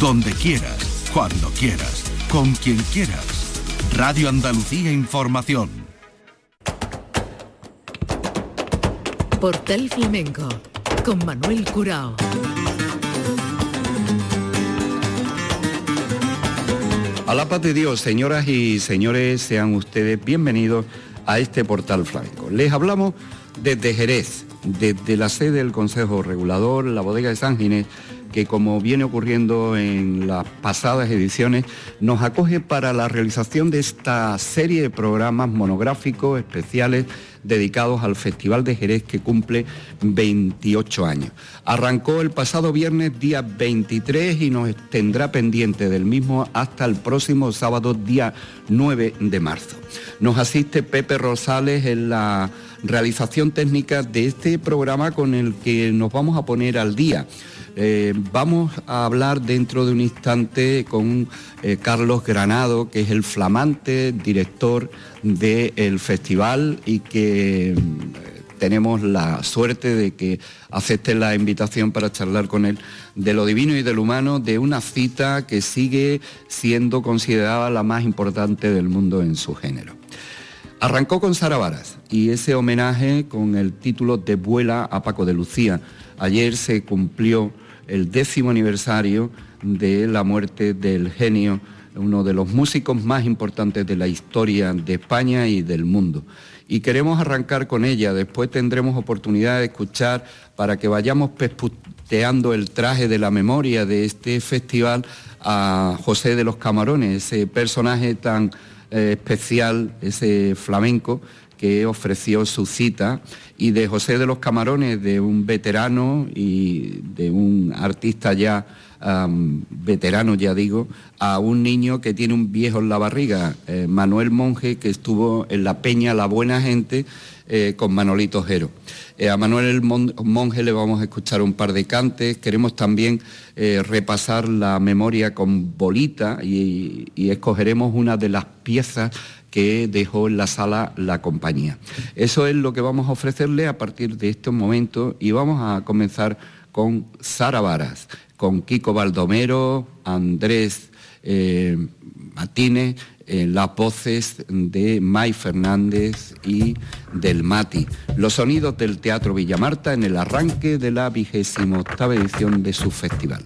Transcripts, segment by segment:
donde quieras, cuando quieras, con quien quieras. Radio Andalucía Información. Portal Flamenco con Manuel Curao. A la paz de Dios, señoras y señores, sean ustedes bienvenidos a este portal flamenco. Les hablamos desde Jerez, desde la sede del Consejo Regulador, la bodega de San Ginés, que como viene ocurriendo en las pasadas ediciones, nos acoge para la realización de esta serie de programas monográficos especiales dedicados al Festival de Jerez que cumple 28 años. Arrancó el pasado viernes día 23 y nos tendrá pendiente del mismo hasta el próximo sábado día 9 de marzo. Nos asiste Pepe Rosales en la realización técnica de este programa con el que nos vamos a poner al día. Eh, vamos a hablar dentro de un instante con eh, Carlos Granado, que es el flamante director del festival y que mm, tenemos la suerte de que acepte la invitación para charlar con él de lo divino y de lo humano, de una cita que sigue siendo considerada la más importante del mundo en su género. Arrancó con Sara Varas y ese homenaje con el título de Vuela a Paco de Lucía. Ayer se cumplió el décimo aniversario de la muerte del genio, uno de los músicos más importantes de la historia de España y del mundo. Y queremos arrancar con ella, después tendremos oportunidad de escuchar para que vayamos pesputeando el traje de la memoria de este festival a José de los Camarones, ese personaje tan eh, especial, ese flamenco que ofreció su cita y de José de los Camarones, de un veterano y de un artista ya veterano, ya digo, a un niño que tiene un viejo en la barriga, eh, Manuel Monje, que estuvo en la Peña La Buena Gente eh, con Manolito Jero. Eh, a Manuel Monje le vamos a escuchar un par de cantes, queremos también repasar la memoria con bolita y escogeremos una de las piezas que dejó en la sala la compañía. Eso es lo que vamos a ofrecerle a partir de estos momentos y vamos a comenzar con Sara Varas, con Kiko Baldomero, Andrés eh, Martínez, en las voces de May Fernández y del Mati. Los sonidos del Teatro Villamarta en el arranque de la vigésima octava edición de su festival.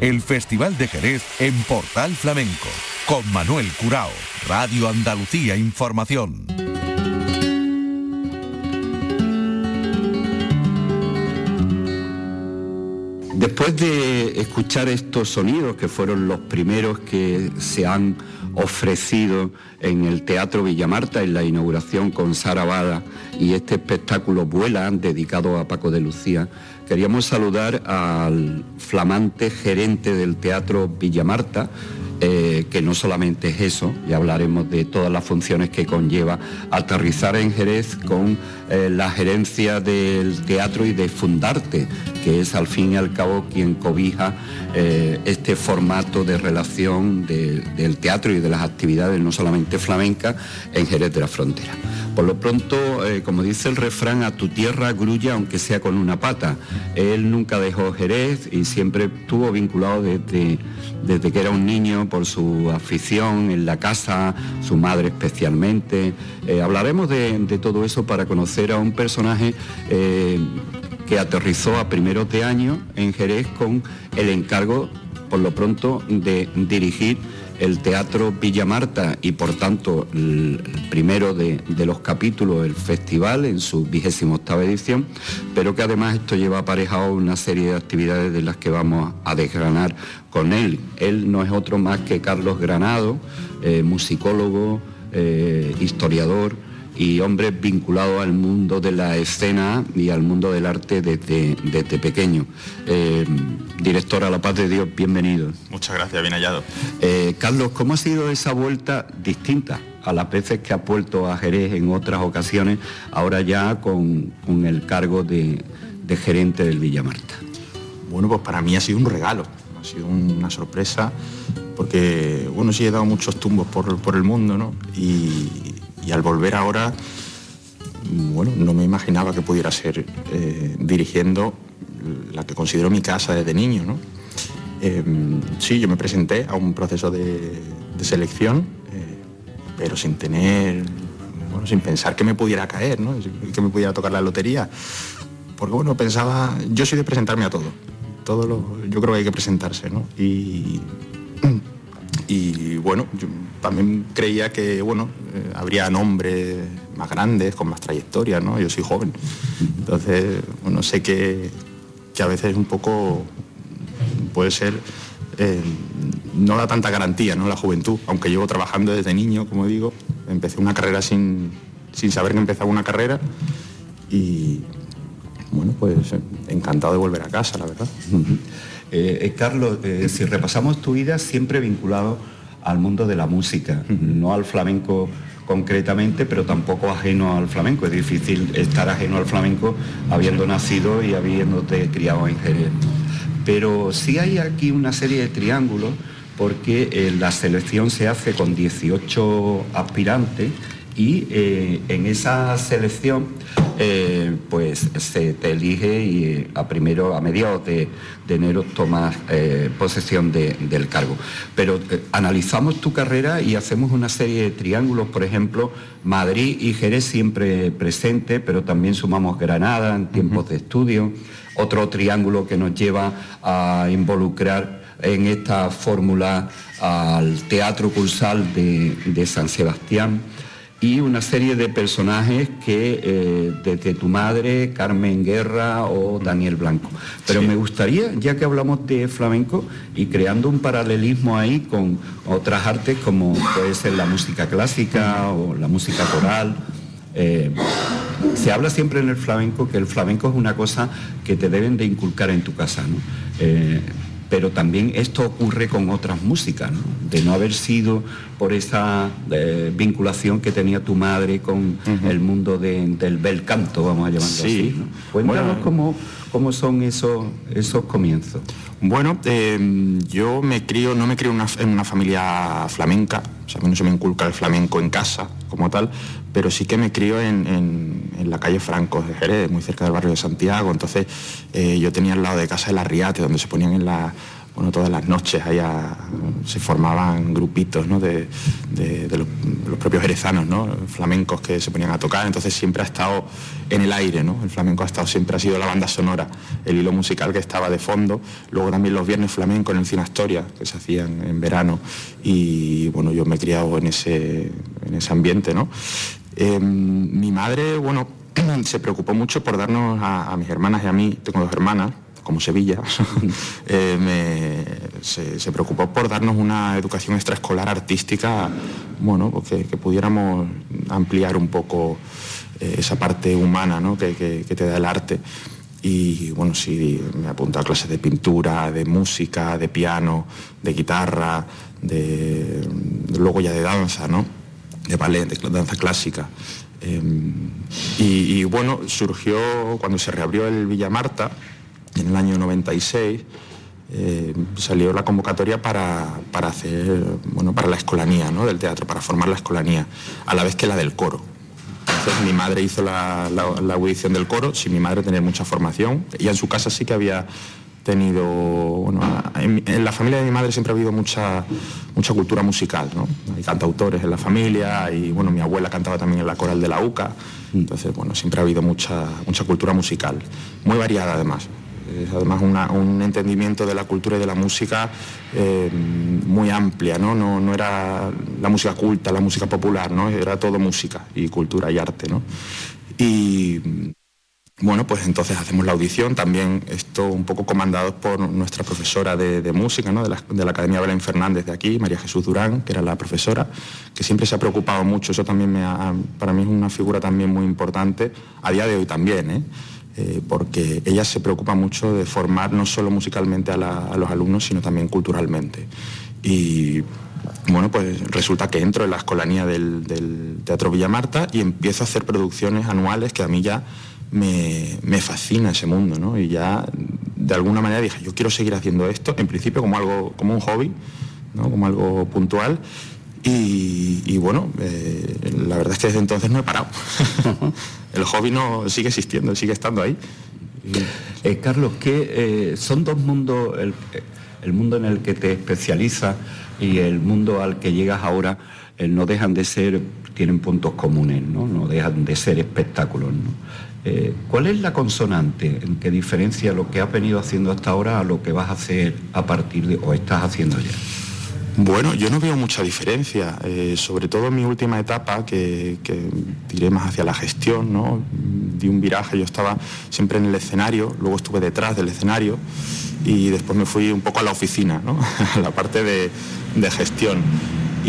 El Festival de Jerez en Portal Flamenco, con Manuel Curao, Radio Andalucía Información. Después de escuchar estos sonidos, que fueron los primeros que se han ofrecido en el Teatro Villamarta en la inauguración con Sara Bada y este espectáculo Vuela, dedicado a Paco de Lucía, queríamos saludar al flamante gerente del Teatro Villamarta, eh, que no solamente es eso, ya hablaremos de todas las funciones que conlleva aterrizar en Jerez con eh, la gerencia del teatro y de Fundarte, que es al fin y al cabo quien cobija eh, este formato de relación del teatro y de las actividades, no solamente flamencas, en Jerez de la Frontera. Por lo pronto, como dice el refrán, a tu tierra grulla aunque sea con una pata. Él nunca dejó Jerez y siempre estuvo vinculado desde, desde que era un niño por su afición en la casa, su madre especialmente. Eh, hablaremos de, todo eso para conocer a un personaje eh, que aterrizó a primeros de año en Jerez con el encargo, por lo pronto, de dirigir el Teatro Villa Marta y por tanto el primero de, los capítulos del festival en su vigésima octava edición, pero que además esto lleva aparejado una serie de actividades de las que vamos a desgranar con él. Él no es otro más que Carlos Granado, eh, musicólogo, eh, historiador y hombre vinculado al mundo de la escena y al mundo del arte desde, desde pequeño. Eh, director a la paz de Dios, bienvenido. Muchas gracias, bien hallado. Eh, Carlos, ¿cómo ha sido esa vuelta distinta a las veces que ha vuelto a Jerez en otras ocasiones, ahora ya con, el cargo de, de gerente del Villa Marta? Bueno, pues para mí ha sido un regalo, ha sido una sorpresa, porque bueno, sí he dado muchos tumbos por, el mundo, ¿no? Y, al volver ahora, bueno, no me imaginaba que pudiera ser eh, dirigiendo la que considero mi casa desde niño, ¿no? Em, sí, yo me presenté a un proceso de, selección, eh, pero sin tener, bueno, sin pensar que me pudiera caer, ¿no? que me pudiera tocar la lotería. Porque bueno, pensaba, yo soy de presentarme a todo todo lo, yo creo que hay que presentarse, ¿no? Y, y bueno, yo también creía que, bueno, eh, habría nombres más grandes, con más trayectoria, ¿no? Yo soy joven. Entonces, bueno, sé que, que a veces un poco puede ser, eh, no da tanta garantía, ¿no? La juventud, aunque llevo trabajando desde niño, como digo, empecé una carrera sin, sin saber que empezaba una carrera y, bueno, pues encantado de volver a casa, la verdad. Eh, eh, Carlos, eh, si repasamos tu vida, siempre vinculado al mundo de la música, no al flamenco concretamente, pero tampoco ajeno al flamenco. Es difícil estar ajeno al flamenco habiendo nacido y habiéndote criado en Jerez. Pero sí hay aquí una serie de triángulos porque la selección se hace con 18 aspirantes y en esa selección eh, pues se te elige y eh, a primero, a mediados de, enero tomas eh, posesión del cargo. Pero analizamos tu carrera y hacemos una serie de triángulos, por ejemplo, Madrid y Jerez siempre presente, pero también sumamos Granada en tiempos de estudio, otro triángulo que nos lleva a involucrar en esta fórmula al Teatro Cursal de San Sebastián y una serie de personajes que eh, desde tu madre, Carmen Guerra o Daniel Blanco. Pero me gustaría, ya que hablamos de flamenco y creando un paralelismo ahí con otras artes como puede ser la música clásica o la música coral, eh, se habla siempre en el flamenco que el flamenco es una cosa que te deben de inculcar en tu casa. ¿no? Eh, pero también esto ocurre con otras músicas, de no haber sido por esa eh, vinculación que tenía tu madre con el mundo del bel canto, vamos a llamarlo así. Cuéntanos cómo, cómo son esos, esos comienzos. Bueno, em, yo me crío, no me crío en una familia flamenca, o sea, a mí no se me inculca el flamenco en casa como tal, pero sí que me crío en, la calle Franco de Jerez, muy cerca del barrio de Santiago. Entonces eh, yo tenía al lado de casa el Arriate, donde se ponían en la, bueno, todas las noches allá se formaban grupitos de, los, propios jerezanos, ¿no? flamencos que se ponían a tocar, entonces siempre ha estado en el aire, ¿no? el flamenco ha estado, siempre ha sido la banda sonora, el hilo musical que estaba de fondo, luego también los viernes flamencos en el Cine Astoria, que se hacían en verano, y bueno, yo me he criado en ese, en ese ambiente. ¿no? Em, mi madre, bueno, se preocupó mucho por darnos a mis hermanas y a mí, tengo dos hermanas, como Sevilla, eh, se, preocupó por darnos una educación extraescolar artística, bueno, pues que, pudiéramos ampliar un poco eh, esa parte humana que, te da el arte. Y bueno, sí, me apuntó a clases de pintura, de música, de piano, de guitarra, de, luego ya de danza, ¿no? De ballet, de danza clásica. Em, y, bueno, surgió cuando se reabrió el Villa Marta, en el año 96 eh, salió la convocatoria para, hacer, bueno, para la escolanía ¿no? del teatro, para formar la escolanía, a la vez que la del coro. Entonces mi madre hizo la, audición del coro, sin mi madre tenía mucha formación, y en su casa sí que había tenido, bueno, en, la familia de mi madre siempre ha habido mucha, mucha cultura musical, ¿no? Hay cantautores en la familia y bueno, mi abuela cantaba también en la coral de la UCA, entonces bueno, siempre ha habido mucha, mucha cultura musical, muy variada además es además un entendimiento de la cultura y de la música eh, muy amplia, ¿no? ¿no? era la música culta, la música popular, ¿no? era todo música y cultura y arte. ¿no? Y, bueno, pues entonces hacemos la audición, también esto un poco comandado por nuestra profesora de, música, ¿no? de, la, Academia Belén Fernández de aquí, María Jesús Durán, que era la profesora, que siempre se ha preocupado mucho, eso también me para mí es una figura también muy importante, a día de hoy también, ¿eh? Eh, porque ella se preocupa mucho de formar no solo musicalmente a, los alumnos, sino también culturalmente. Y bueno, pues resulta que entro en la escolanía del, del Teatro Villa Marta y empiezo a hacer producciones anuales que a mí ya me, fascina ese mundo, ¿no? Y ya de alguna manera dije, yo quiero seguir haciendo esto, en principio como algo, como un hobby, ¿no? Como algo puntual. Y, bueno, eh, la verdad es que desde entonces no he parado. el hobby no sigue existiendo, sigue estando ahí. Eh, Carlos, que eh, son dos mundos, el, el, mundo en el que te especializas y el mundo al que llegas ahora, no dejan de ser, tienen puntos comunes, ¿no? No dejan de ser espectáculos, ¿no? Eh, ¿Cuál es la consonante en que diferencia lo que has venido haciendo hasta ahora a lo que vas a hacer a partir de o estás haciendo ya? Bueno, yo no veo mucha diferencia, eh, sobre todo en mi última etapa, que, tiré más hacia la gestión, ¿no? Di un viraje, yo estaba siempre en el escenario, luego estuve detrás del escenario y después me fui un poco a la oficina, ¿no? a la parte de, gestión.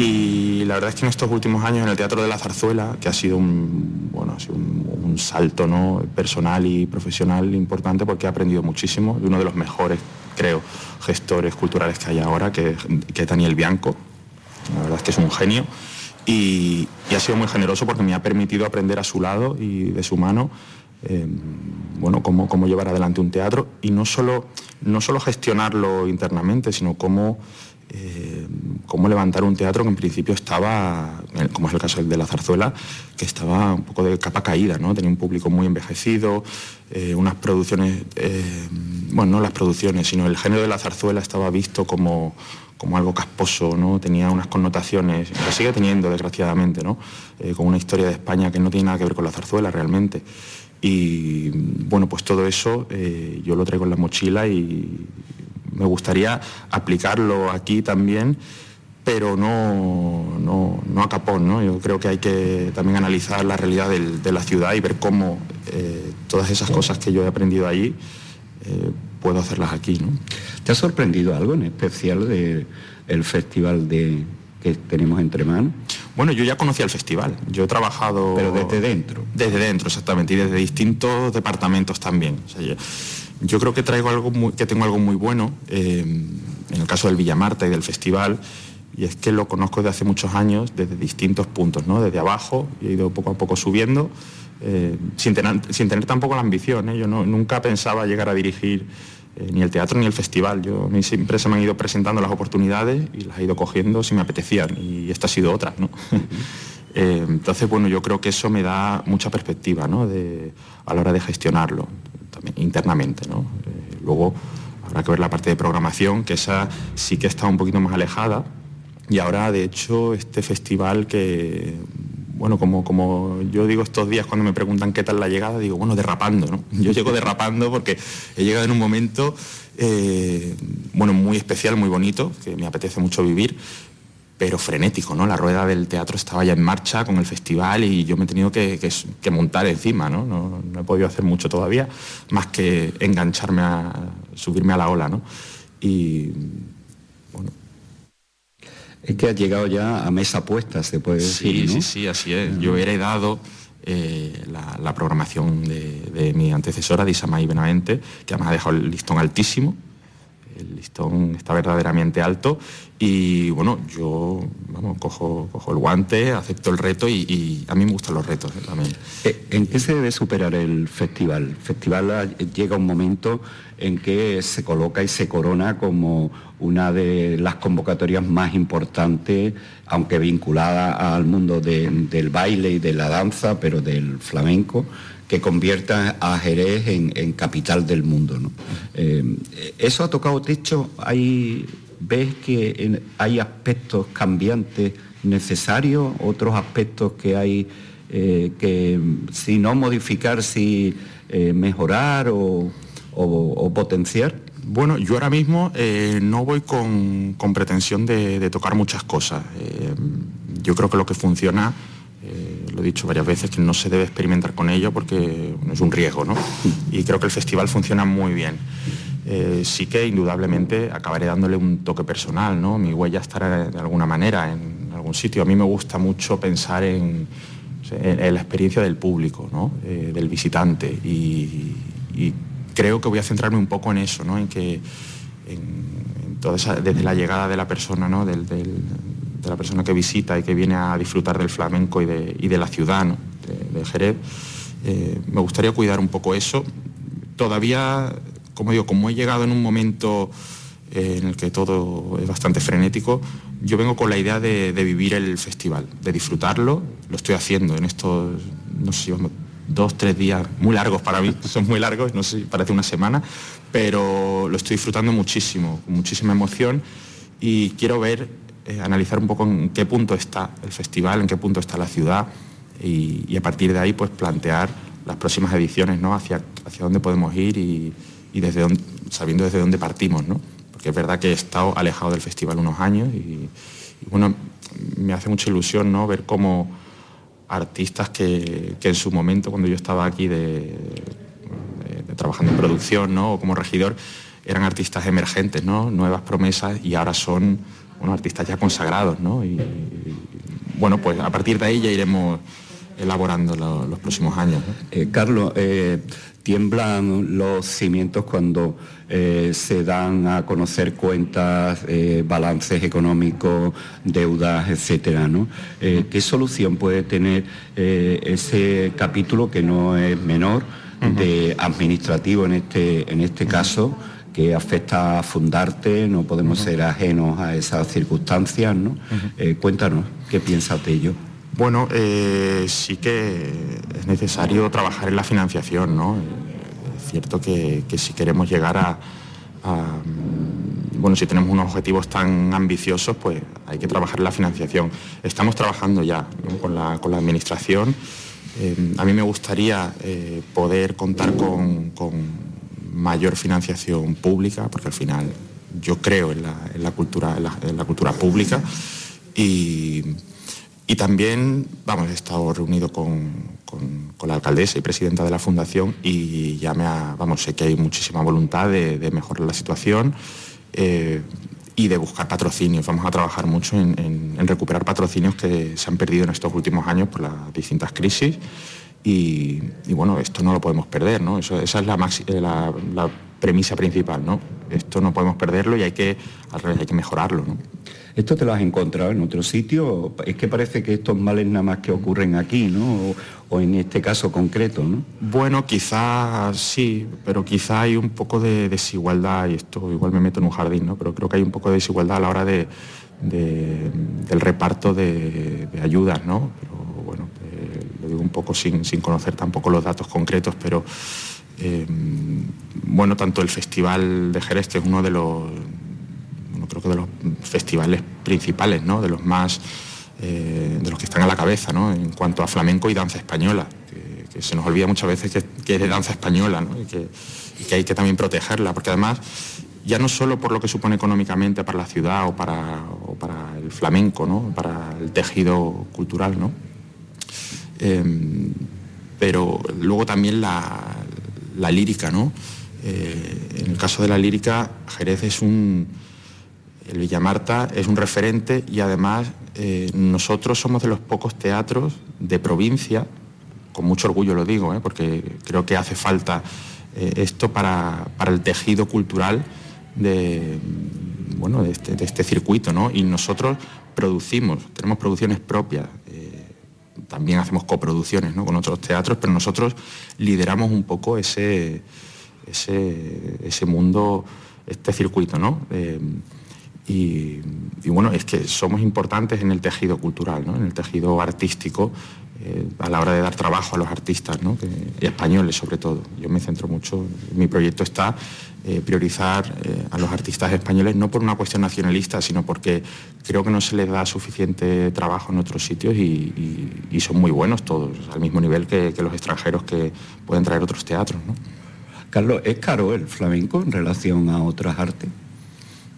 Y la verdad es que en estos últimos años en el Teatro de la Zarzuela, que ha sido un, bueno, ha sido un salto ¿no? personal y profesional importante porque he aprendido muchísimo de uno de los mejores, creo, gestores culturales que hay ahora, que, que es Daniel Bianco. La verdad es que es un genio y, ha sido muy generoso porque me ha permitido aprender a su lado y de su mano eh, bueno, cómo, cómo, llevar adelante un teatro y no solo, no solo gestionarlo internamente, sino cómo eh, cómo levantar un teatro que en principio estaba, eh, como es el caso de la zarzuela, que estaba un poco de capa caída, ¿no? Tenía un público muy envejecido, eh, unas producciones, bueno, no las producciones, sino el género de la zarzuela estaba visto como, como algo casposo, ¿no? Tenía unas connotaciones, lo sigue teniendo desgraciadamente, ¿no? con una historia de España que no tiene nada que ver con la zarzuela realmente. Y bueno, pues todo eso yo lo traigo en la mochila y me gustaría aplicarlo aquí también, pero no, no, a capón. ¿no? Yo creo que hay que también analizar la realidad de la ciudad y ver cómo eh, todas esas cosas que yo he aprendido allí eh, puedo hacerlas aquí. ¿no? ¿Te ha sorprendido algo en especial del festival de, que tenemos entre manos? Bueno, yo ya conocía el festival, yo he trabajado... Pero desde dentro. Desde dentro, exactamente, y desde distintos departamentos también. Yo creo que traigo algo que tengo algo muy bueno eh, en el caso del Villamarta y del festival y es que lo conozco desde hace muchos años desde distintos puntos, ¿no? Desde abajo y he ido poco a poco subiendo eh, sin, tener, tampoco la ambición. ¿eh? Yo nunca pensaba llegar a dirigir ni el teatro ni el festival. Yo siempre se me han ido presentando las oportunidades y las he ido cogiendo si me apetecían y esta ha sido otra. ¿no? entonces, bueno, yo creo que eso me da mucha perspectiva ¿no? a la hora de gestionarlo internamente. ¿no? Eh, luego habrá que ver la parte de programación, que esa sí que está un poquito más alejada. Y ahora, de hecho, este festival que, bueno, como, como yo digo estos días cuando me preguntan qué tal la llegada, digo, bueno, derrapando, ¿no? Yo llego derrapando porque he llegado en un momento, eh, bueno, muy especial, muy bonito, que me apetece mucho vivir, pero frenético, ¿no? La rueda del teatro estaba ya en marcha con el festival y yo me he tenido que, montar encima, ¿no? ¿no? he podido hacer mucho todavía, más que engancharme a subirme a la ola, ¿no? Y bueno. Es que has llegado ya a mesa puesta, se puede decir. Sí, sí, sí, así es. Yo he heredado eh, la, programación de, mi antecesora, de Isamay Benavente, que además ha dejado el listón altísimo. El listón está verdaderamente alto y bueno, yo vamos, cojo, el guante, acepto el reto y, a mí me gustan los retos eh, también. Eh, ¿En qué se debe superar el festival? El festival llega un momento en que se coloca y se corona como una de las convocatorias más importantes, aunque vinculada al mundo del baile y de la danza, pero del flamenco, que convierta a Jerez en, capital del mundo. Eh, ¿Eso ha tocado techo? ¿Hay ¿Ves que hay aspectos cambiantes necesarios, otros aspectos que hay eh, que si no modificar, si eh, mejorar o, potenciar? Bueno, yo ahora mismo no voy con, pretensión de, tocar muchas cosas. yo creo que lo que funciona lo he dicho varias veces, que no se debe experimentar con ello porque es un riesgo, ¿no? Y creo que el festival funciona muy bien. Eh, sí que indudablemente acabaré dándole un toque personal, ¿no? Mi huella estará de alguna manera en algún sitio. A mí me gusta mucho pensar en, la experiencia del público, ¿no? Eh, del visitante y, creo que voy a centrarme un poco en eso, ¿no? En que desde la llegada de la persona, ¿no? De la persona que visita y que viene a disfrutar del flamenco y de, la ciudad de, Jerez. Eh, me gustaría cuidar un poco eso. Todavía, como digo, como he llegado en un momento eh, en el que todo es bastante frenético, yo vengo con la idea de, vivir el festival, de disfrutarlo. Lo estoy haciendo en estos, no sé, dos, tres días muy largos para mí, son muy largos, no sé, parece una semana, pero lo estoy disfrutando muchísimo, con muchísima emoción y quiero ver eh, analizar un poco en qué punto está el festival, en qué punto está la ciudad y, a partir de ahí pues plantear las próximas ediciones, ¿no? Hacia, hacia dónde podemos ir y, desde sabiendo desde dónde partimos, ¿no? Porque es verdad que he estado alejado del festival unos años y, bueno, me hace mucha ilusión, ¿no? Ver cómo artistas que, en su momento, cuando yo estaba aquí de, trabajando en producción, ¿no? O como regidor, eran artistas emergentes, ¿no? Nuevas promesas y ahora son unos artistas ya consagrados, ¿no? Y, bueno, pues a partir de ahí ya iremos elaborando los próximos años. Eh, Carlos, eh, tiemblan los cimientos cuando eh, se dan a conocer cuentas, balances económicos, deudas, etcétera, ¿no? ¿Qué solución puede tener ese capítulo que no es menor de administrativo en este, en este caso? Que afecta a Fundarte, no podemos ser ajenos a esas circunstancias, ¿no? Eh, cuéntanos, ¿qué piensas de ello? Bueno, eh, sí que es necesario trabajar en la financiación, ¿no? Es cierto que, si queremos llegar a, bueno, si tenemos unos objetivos tan ambiciosos, pues hay que trabajar en la financiación. Estamos trabajando ya con, la, administración. Eh, a mí me gustaría poder contar con mayor financiación pública, porque al final yo creo en la, cultura, en la, cultura pública y, también, vamos, he estado reunido con, la alcaldesa y presidenta de la fundación y ya me ha, vamos, sé que hay muchísima voluntad de, mejorar la situación eh, y de buscar patrocinios. Vamos a trabajar mucho en, recuperar patrocinios que se han perdido en estos últimos años por las distintas crisis. Y, bueno, esto no lo podemos perder, ¿no? esa es la, la, premisa principal, ¿no? Esto no podemos perderlo y hay que, al hay que mejorarlo, ¿no? ¿Esto te lo has encontrado en otro sitio? Es que parece que estos males nada más que ocurren aquí, ¿no? O, en este caso concreto, ¿no? Bueno, quizás sí, pero quizá hay un poco de desigualdad, y esto igual me meto en un jardín, ¿no? Pero creo que hay un poco de desigualdad a la hora de, del reparto de, ayudas, ¿no? Un poco sin, conocer tampoco los datos concretos, pero eh, bueno, tanto el Festival de Jerez, que es uno de los, creo que de los festivales principales, ¿no? de los más, eh, de los que están a la cabeza, ¿no? en cuanto a flamenco y danza española, que, se nos olvida muchas veces que, es de danza española y, que, hay que también protegerla, porque además ya no solo por lo que supone económicamente para la ciudad o para, para el flamenco, ¿no? para el tejido cultural, ¿no? Em, pero luego también la, lírica, ¿no? Eh, en el caso de la lírica, Jerez es un, el Villamarta es un referente y además eh, nosotros somos de los pocos teatros de provincia, con mucho orgullo lo digo, ¿eh? porque creo que hace falta esto para, el tejido cultural de, bueno, de, este, de este circuito, ¿no? Y nosotros producimos, tenemos producciones propias, también hacemos coproducciones con otros teatros, pero nosotros lideramos un poco ese, ese, mundo, este circuito. ¿no? Eh, y, bueno, es que somos importantes en el tejido cultural, en el tejido artístico, eh, a la hora de dar trabajo a los artistas, y españoles sobre todo. Yo me centro mucho, mi proyecto está eh, priorizar eh, a los artistas españoles no por una cuestión nacionalista, sino porque creo que no se les da suficiente trabajo en otros sitios y, son muy buenos todos, al mismo nivel que, los extranjeros que pueden traer otros teatros. Carlos, ¿es caro el flamenco en relación a otras artes?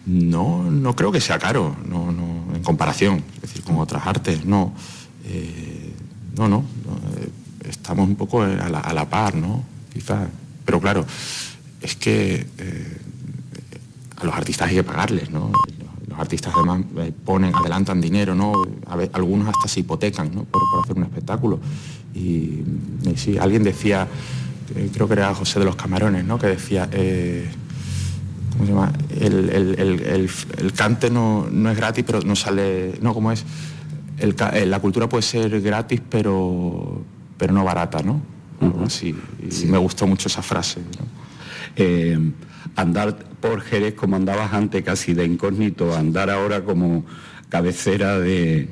No, no creo que sea caro, no, en comparación, es decir, con otras artes, no. Eh, no, no, eh, estamos un poco a la, par, ¿no? Quizás. Pero claro, es que eh, a los artistas hay que pagarles, ¿no? Los artistas además ponen, adelantan dinero, ¿no? algunos hasta se hipotecan, ¿no? Por, hacer un espectáculo. Y, sí, alguien decía, creo que era José de los Camarones, ¿no? Que decía, ¿cómo se llama? El, cante no, no, es gratis, pero no sale, no, ¿cómo es? la cultura puede ser gratis, pero, pero no barata, ¿no? sí. me gustó mucho esa frase. Eh, andar por Jerez como andabas antes casi de incógnito, andar ahora como cabecera de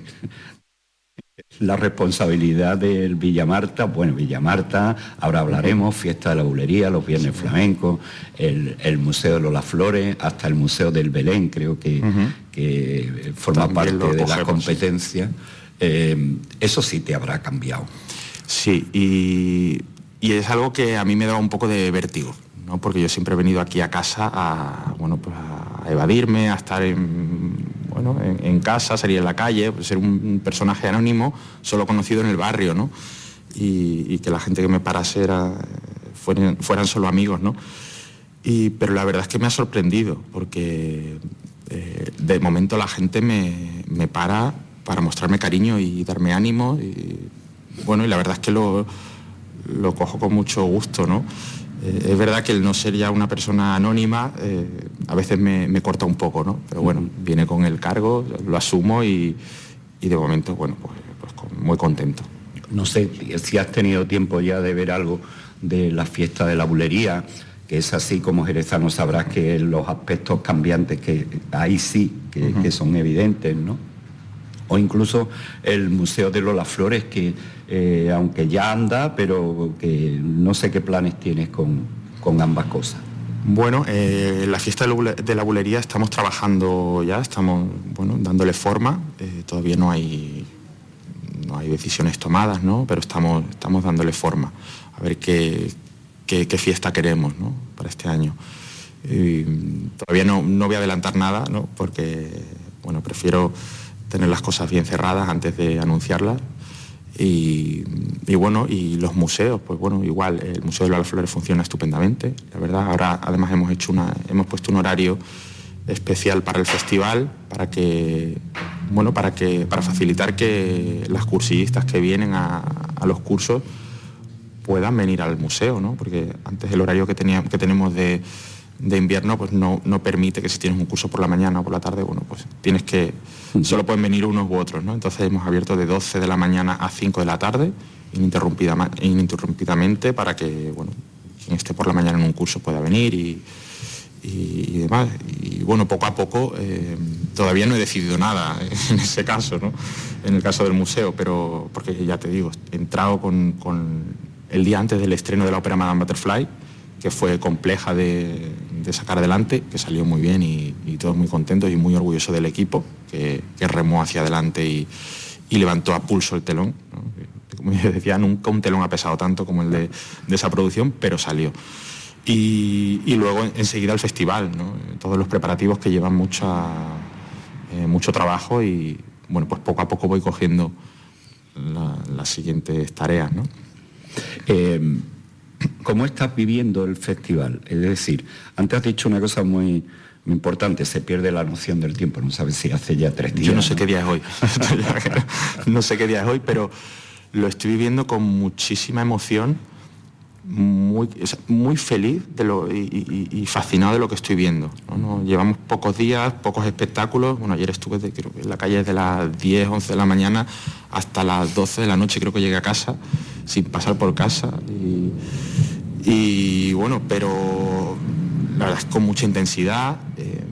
la responsabilidad del Villamarta, bueno, Villamarta, ahora hablaremos, fiesta de la bulería, los viernes flamencos, el, Museo de las Flores, hasta el Museo del Belén, creo que, que forma parte de la competencia. Eh, eso sí te habrá cambiado. Sí, y, es algo que a mí me da un poco de vértigo, ¿no? porque yo siempre he venido aquí a casa a, bueno, pues a evadirme, a estar en, bueno, en, casa, salir en la calle, pues ser un, personaje anónimo, solo conocido en el barrio, ¿no? y, que la gente que me parase era, fueran, fueran solo amigos. ¿no? Y, pero la verdad es que me ha sorprendido, porque eh, de momento la gente me, me para para mostrarme cariño y darme ánimo. Y, bueno, y la verdad es que lo, lo cojo con mucho gusto, ¿no? Eh, es verdad que el no ser ya una persona anónima eh, a veces me, corta un poco, ¿no? Pero bueno, viene con el cargo, lo asumo y, de momento, bueno, pues, pues muy contento. No sé si has tenido tiempo ya de ver algo de la fiesta de la bulería, que es así como jerezano sabrás que los aspectos cambiantes que ahí sí, que, que son evidentes, ¿no? o incluso el Museo de Lola Flores, que eh, aunque ya anda, pero que no sé qué planes tienes con, ambas cosas. Bueno, eh, la fiesta de la bulería estamos trabajando ya, estamos bueno, dándole forma, eh, todavía no hay, no hay decisiones tomadas, ¿no? pero estamos, estamos dándole forma, a ver qué, qué, fiesta queremos ¿no? para este año. todavía no, no, voy a adelantar nada, ¿no? porque bueno, prefiero tener las cosas bien cerradas antes de anunciarlas. Y, bueno, y los museos, pues bueno, igual, el Museo de las Flores funciona estupendamente, la verdad. Ahora además hemos, hecho una, hemos puesto un horario especial para el festival, para que, bueno, para que, para facilitar que las cursillistas que vienen a, los cursos puedan venir al museo, ¿no? Porque antes el horario que, tenía, que tenemos de, de invierno pues no, no, permite que si tienes un curso por la mañana o por la tarde, bueno, pues tienes que, solo pueden venir unos u otros, ¿no? Entonces hemos abierto de 12 de la mañana a 5 de la tarde, ininterrumpidamente, para que, bueno, quien esté por la mañana en un curso pueda venir y, y, demás. Y bueno, poco a poco, eh, todavía no he decidido nada en ese caso, ¿no? En el caso del museo, pero porque ya te digo, he entrado con, con el día antes del estreno de la ópera Madame Butterfly, que fue compleja de, sacar adelante, que salió muy bien y, todos muy contentos y muy orgullosos del equipo, que, remó hacia adelante y, levantó a pulso el telón. Como yo decía, nunca un telón ha pesado tanto como el de, esa producción, pero salió. Y, luego enseguida el festival, todos los preparativos que llevan mucha, eh, mucho trabajo y bueno, pues poco a poco voy cogiendo las siguientes tareas. Eh, ¿Cómo estás viviendo el festival? Es decir, antes has dicho una cosa muy, importante, se pierde la noción del tiempo, no sabes si hace ya tres días. Yo no sé qué día es hoy, no sé qué día es hoy, pero lo estoy viviendo con muchísima emoción, muy, muy feliz y, fascinado de lo que estoy viendo. Llevamos pocos días, pocos espectáculos. Bueno, ayer estuve en la calle desde las 10, 11 de la mañana hasta las 12 de la noche, creo que llegué a casa, sin pasar por casa. Y, bueno, pero la verdad es con mucha intensidad. Eh,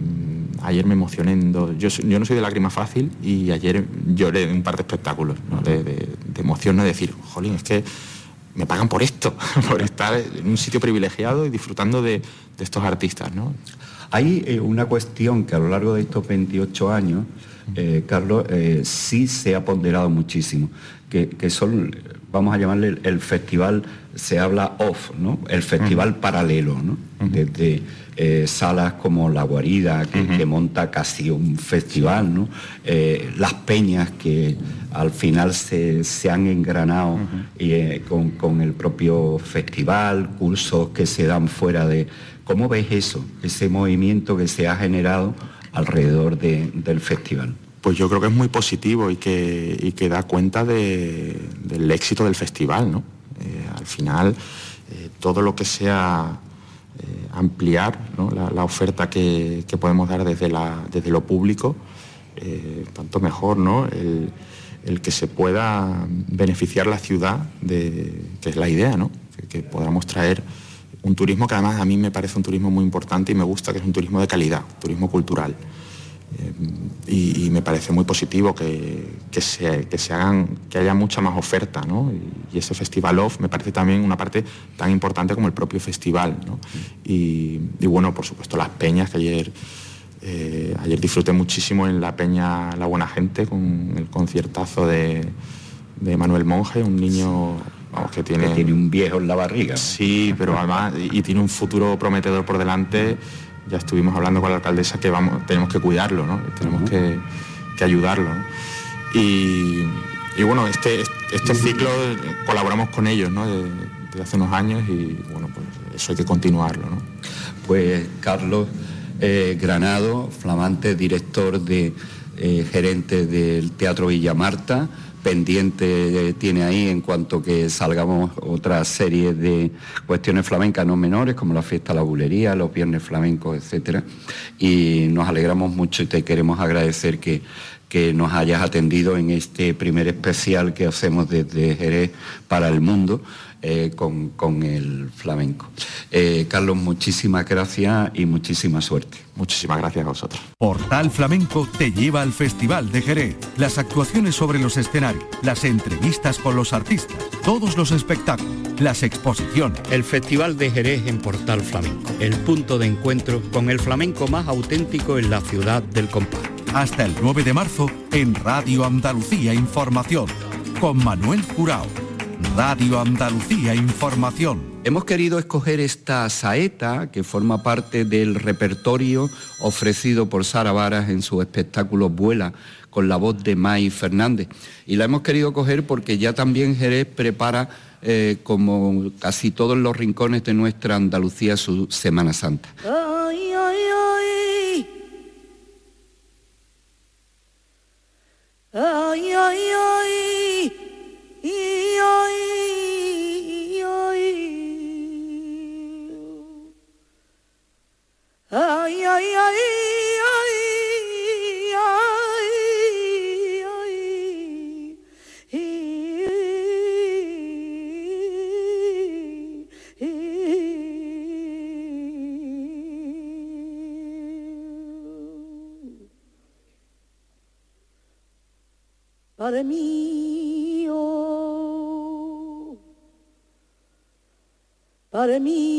ayer me emocioné. Yo, yo, no soy de lágrima fácil y ayer lloré en un par de espectáculos, de, de, de emoción, de decir, jolín, es que me pagan por esto, por estar en un sitio privilegiado y disfrutando de, estos artistas. ¿no? Hay eh, una cuestión que a lo largo de estos 28 años, eh, Carlos, eh, sí se ha ponderado muchísimo, que, son, vamos a llamarle el, festival se habla off, ¿no? El festival paralelo, ¿no? Desde eh, salas como La Guarida, que, monta casi un festival, ¿no? Las peñas que al final se, han engranado eh, con, el propio festival, cursos que se dan fuera de... ¿Cómo ves eso, ese movimiento que se ha generado alrededor del festival? Pues yo creo que es muy positivo y que, que da cuenta del éxito del festival, ¿no? al final, todo lo que sea eh, ampliar la, oferta que, podemos dar desde, desde lo público, eh, tanto mejor, ¿no? El, que se pueda beneficiar la ciudad, de, que es la idea, ¿no? que, podamos traer un turismo que además a mí me parece un turismo muy importante y me gusta, que es un turismo de calidad, turismo cultural. Eh, y, me parece muy positivo que, se, se, hagan, que haya mucha más oferta, ¿no? y, ese Festival Off me parece también una parte tan importante como el propio festival. ¿no? Y, bueno, por supuesto las peñas que ayer, eh, ayer disfruté muchísimo en la peña La Buena Gente con el conciertazo de, de Manuel Monge, un niño que tiene... tiene un viejo en la barriga. Sí, pero además, y tiene un futuro prometedor por delante ya estuvimos hablando con la alcaldesa que vamos, tenemos que cuidarlo, ¿no? tenemos que, ayudarlo. Y, bueno, este, este ciclo colaboramos con ellos ¿no? desde, hace unos años y bueno, pues eso hay que continuarlo. ¿no? Pues Carlos eh, Granado, flamante director de eh, gerente del Teatro Villa Marta, pendiente tiene ahí en cuanto que salgamos otra serie de cuestiones flamencas no menores, como la fiesta la bulería, los viernes flamencos, etcétera. Y nos alegramos mucho y te queremos agradecer que, que nos hayas atendido en este primer especial que hacemos desde Jerez para el mundo. Eh, con, el flamenco. Eh, Carlos, muchísimas gracias y muchísima suerte. Muchísimas gracias a vosotros. Portal Flamenco te lleva al Festival de Jerez, las actuaciones sobre los escenarios, las entrevistas con los artistas, todos los espectáculos, las exposiciones. El Festival de Jerez en Portal Flamenco, el punto de encuentro con el flamenco más auténtico en la ciudad del compás. Hasta el 9 de marzo en Radio Andalucía Información, con Manuel Curao. Radio Andalucía Información. Hemos querido escoger esta saeta que forma parte del repertorio ofrecido por Sara Varas en su espectáculo Vuela con la voz de May Fernández. Y la hemos querido coger porque ya también Jerez prepara, eh, como casi todos los rincones de nuestra Andalucía, su Semana Santa. Ay, ay, ay. Ay, ay, ay. Ay, Padre mío, Padre mío,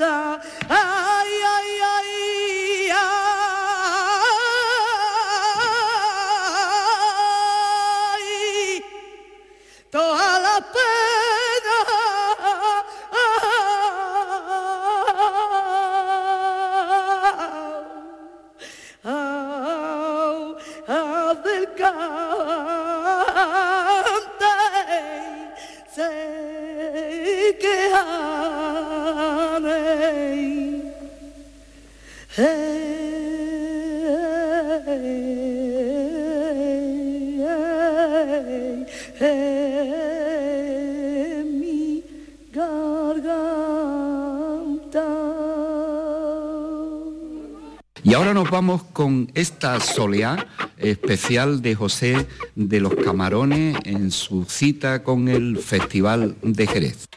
Ah. vamos con esta soleá especial de José de los Camarones en su cita con el Festival de Jerez.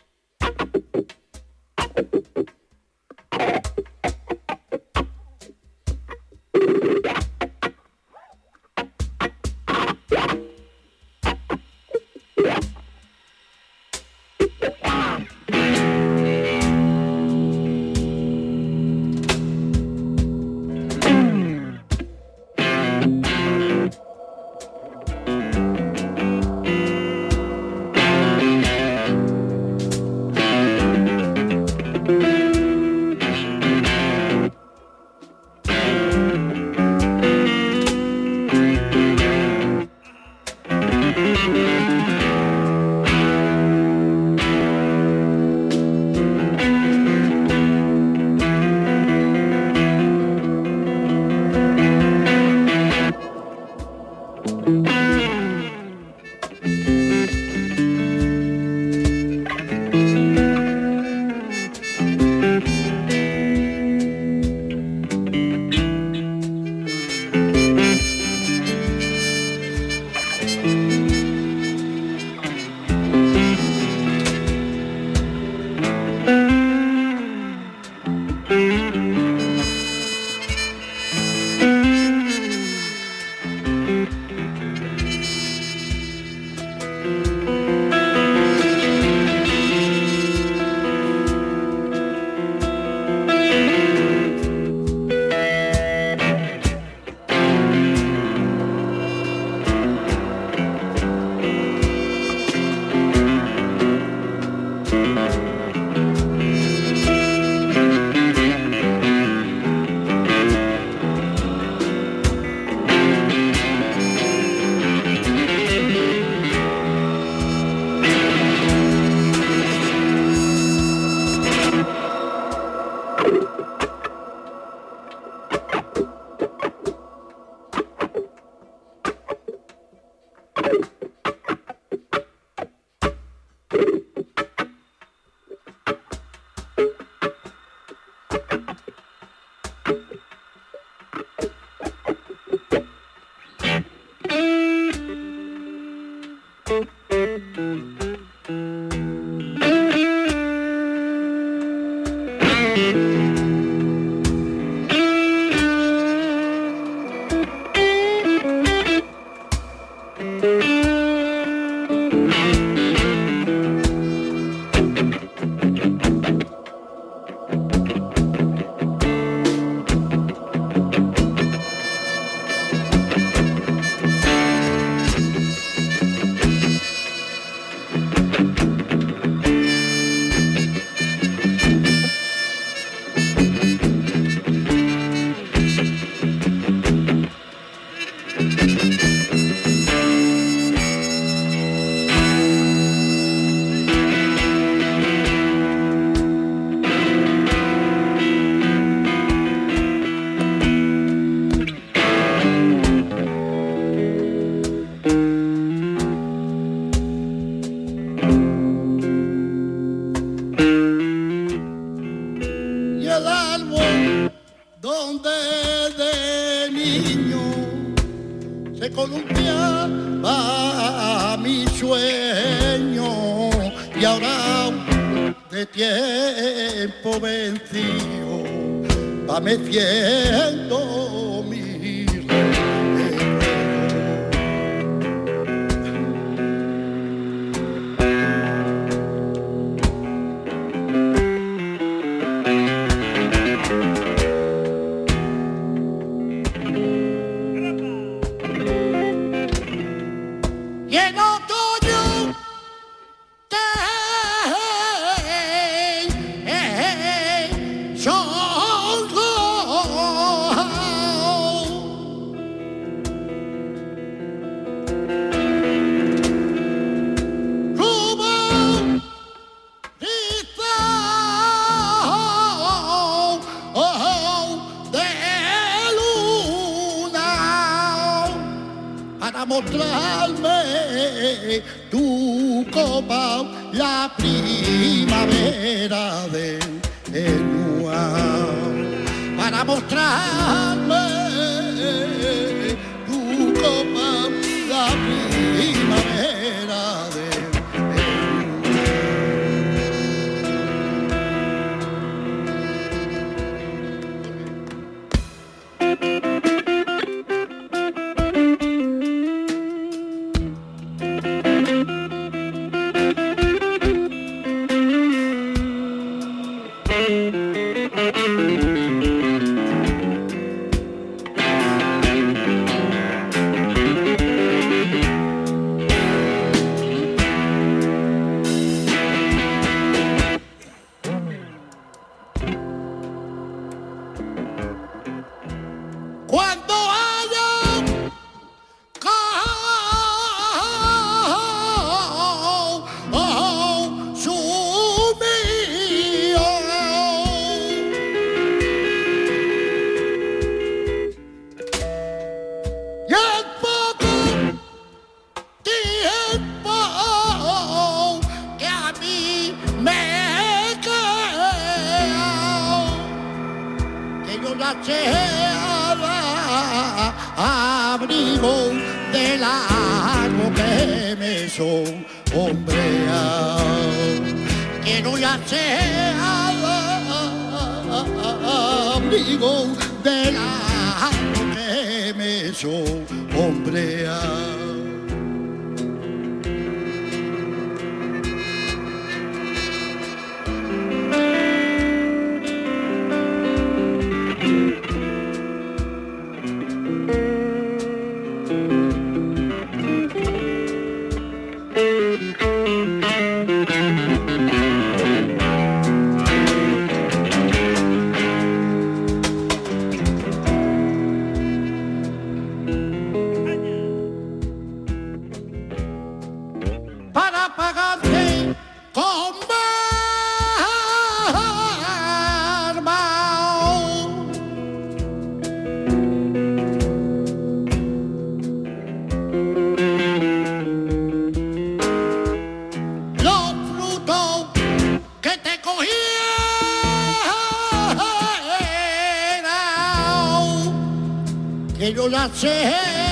Que yo la sé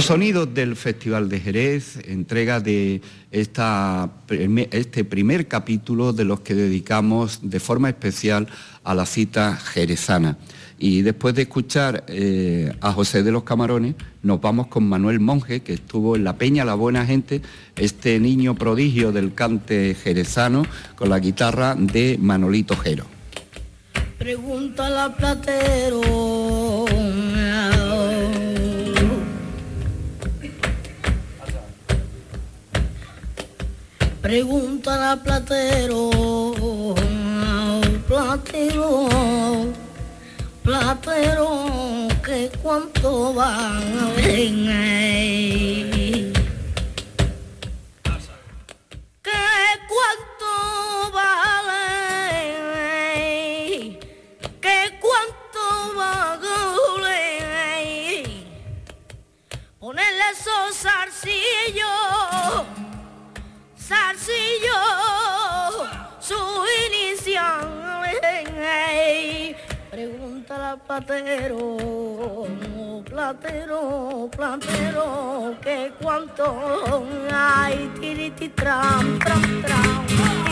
Los sonidos del Festival de Jerez, entrega de esta, este primer capítulo de los que dedicamos de forma especial a la cita jerezana. Y después de escuchar eh, a José de los Camarones, nos vamos con Manuel Monje, que estuvo en La Peña La Buena Gente, este niño prodigio del cante jerezano, con la guitarra de Manolito Jero. Pregúntale al platero. Pregúntale al platero. Platero. Platero. Que cuánto van a venir. ¿Qué cuánto vale? ¿Qué cuánto vale? Ponerle esos zarcillos, zarcillo, su inicial. Pregúntale al platero, platero, platero, que cuánto hay, tiriti tram, tram,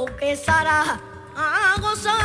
lo que Sara a gozar.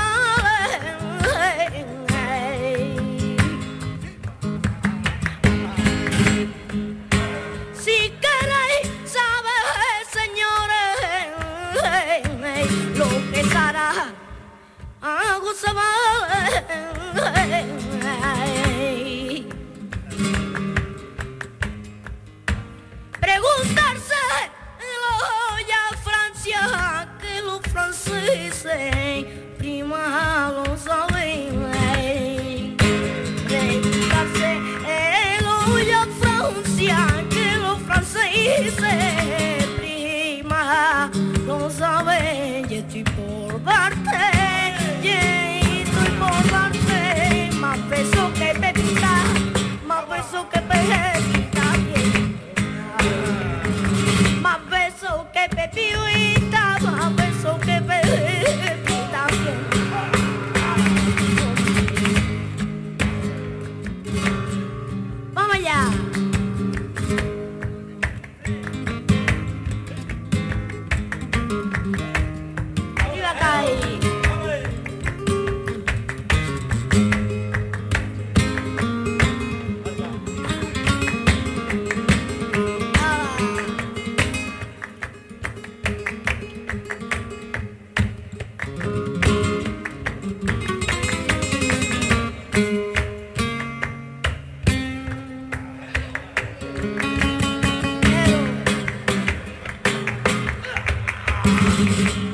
Y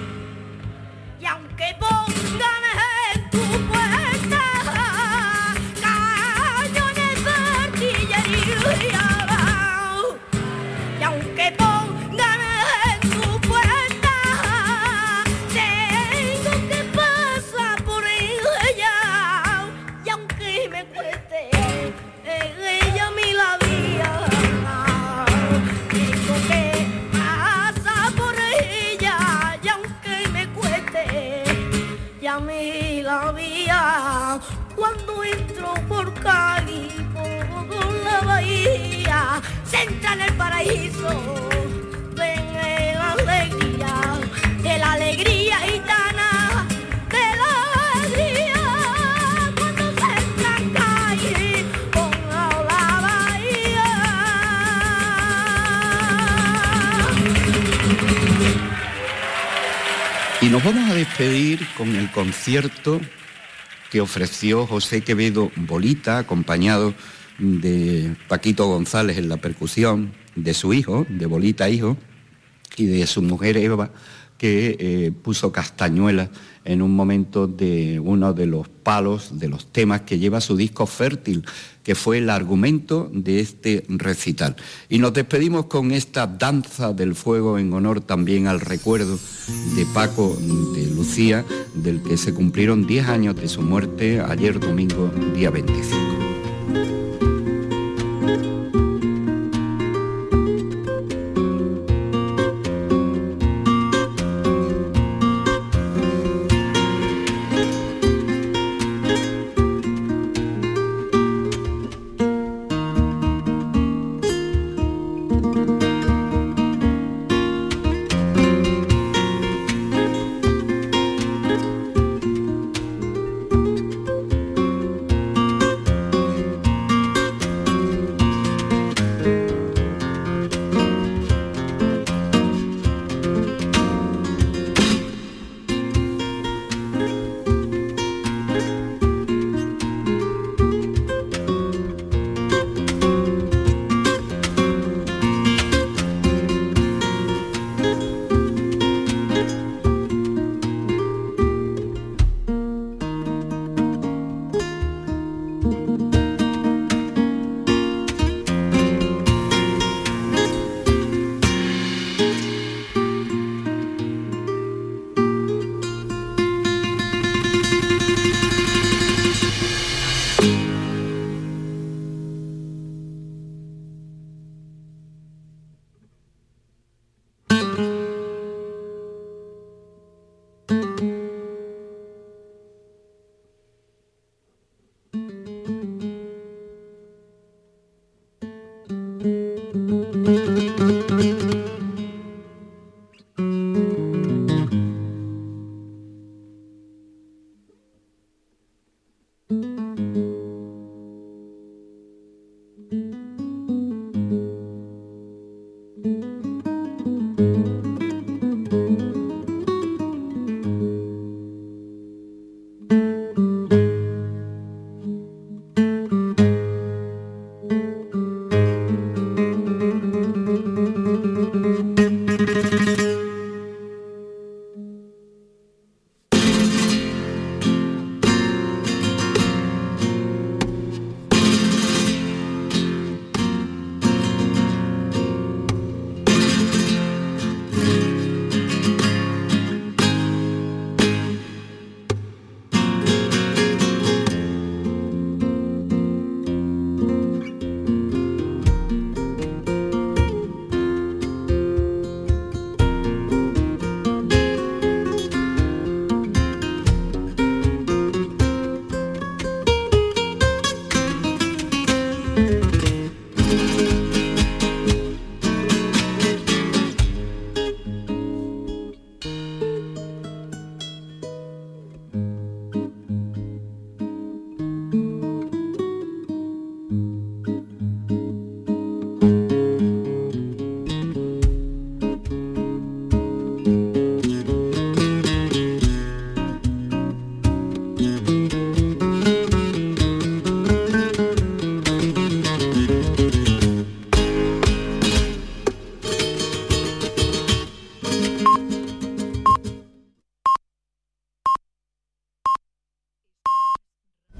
concierto que ofreció José Quevedo Bolita, acompañado de Paquito González en la percusión, de su hijo, de Bolita hijo, y de su mujer Eva, que eh, puso castañuela en un momento de uno de los palos, de los temas que lleva su disco Fértil, que fue el argumento de este recital. Y nos despedimos con esta danza del fuego en honor también al recuerdo de Paco de Lucía, del que se cumplieron 10 años de su muerte ayer domingo, día 25.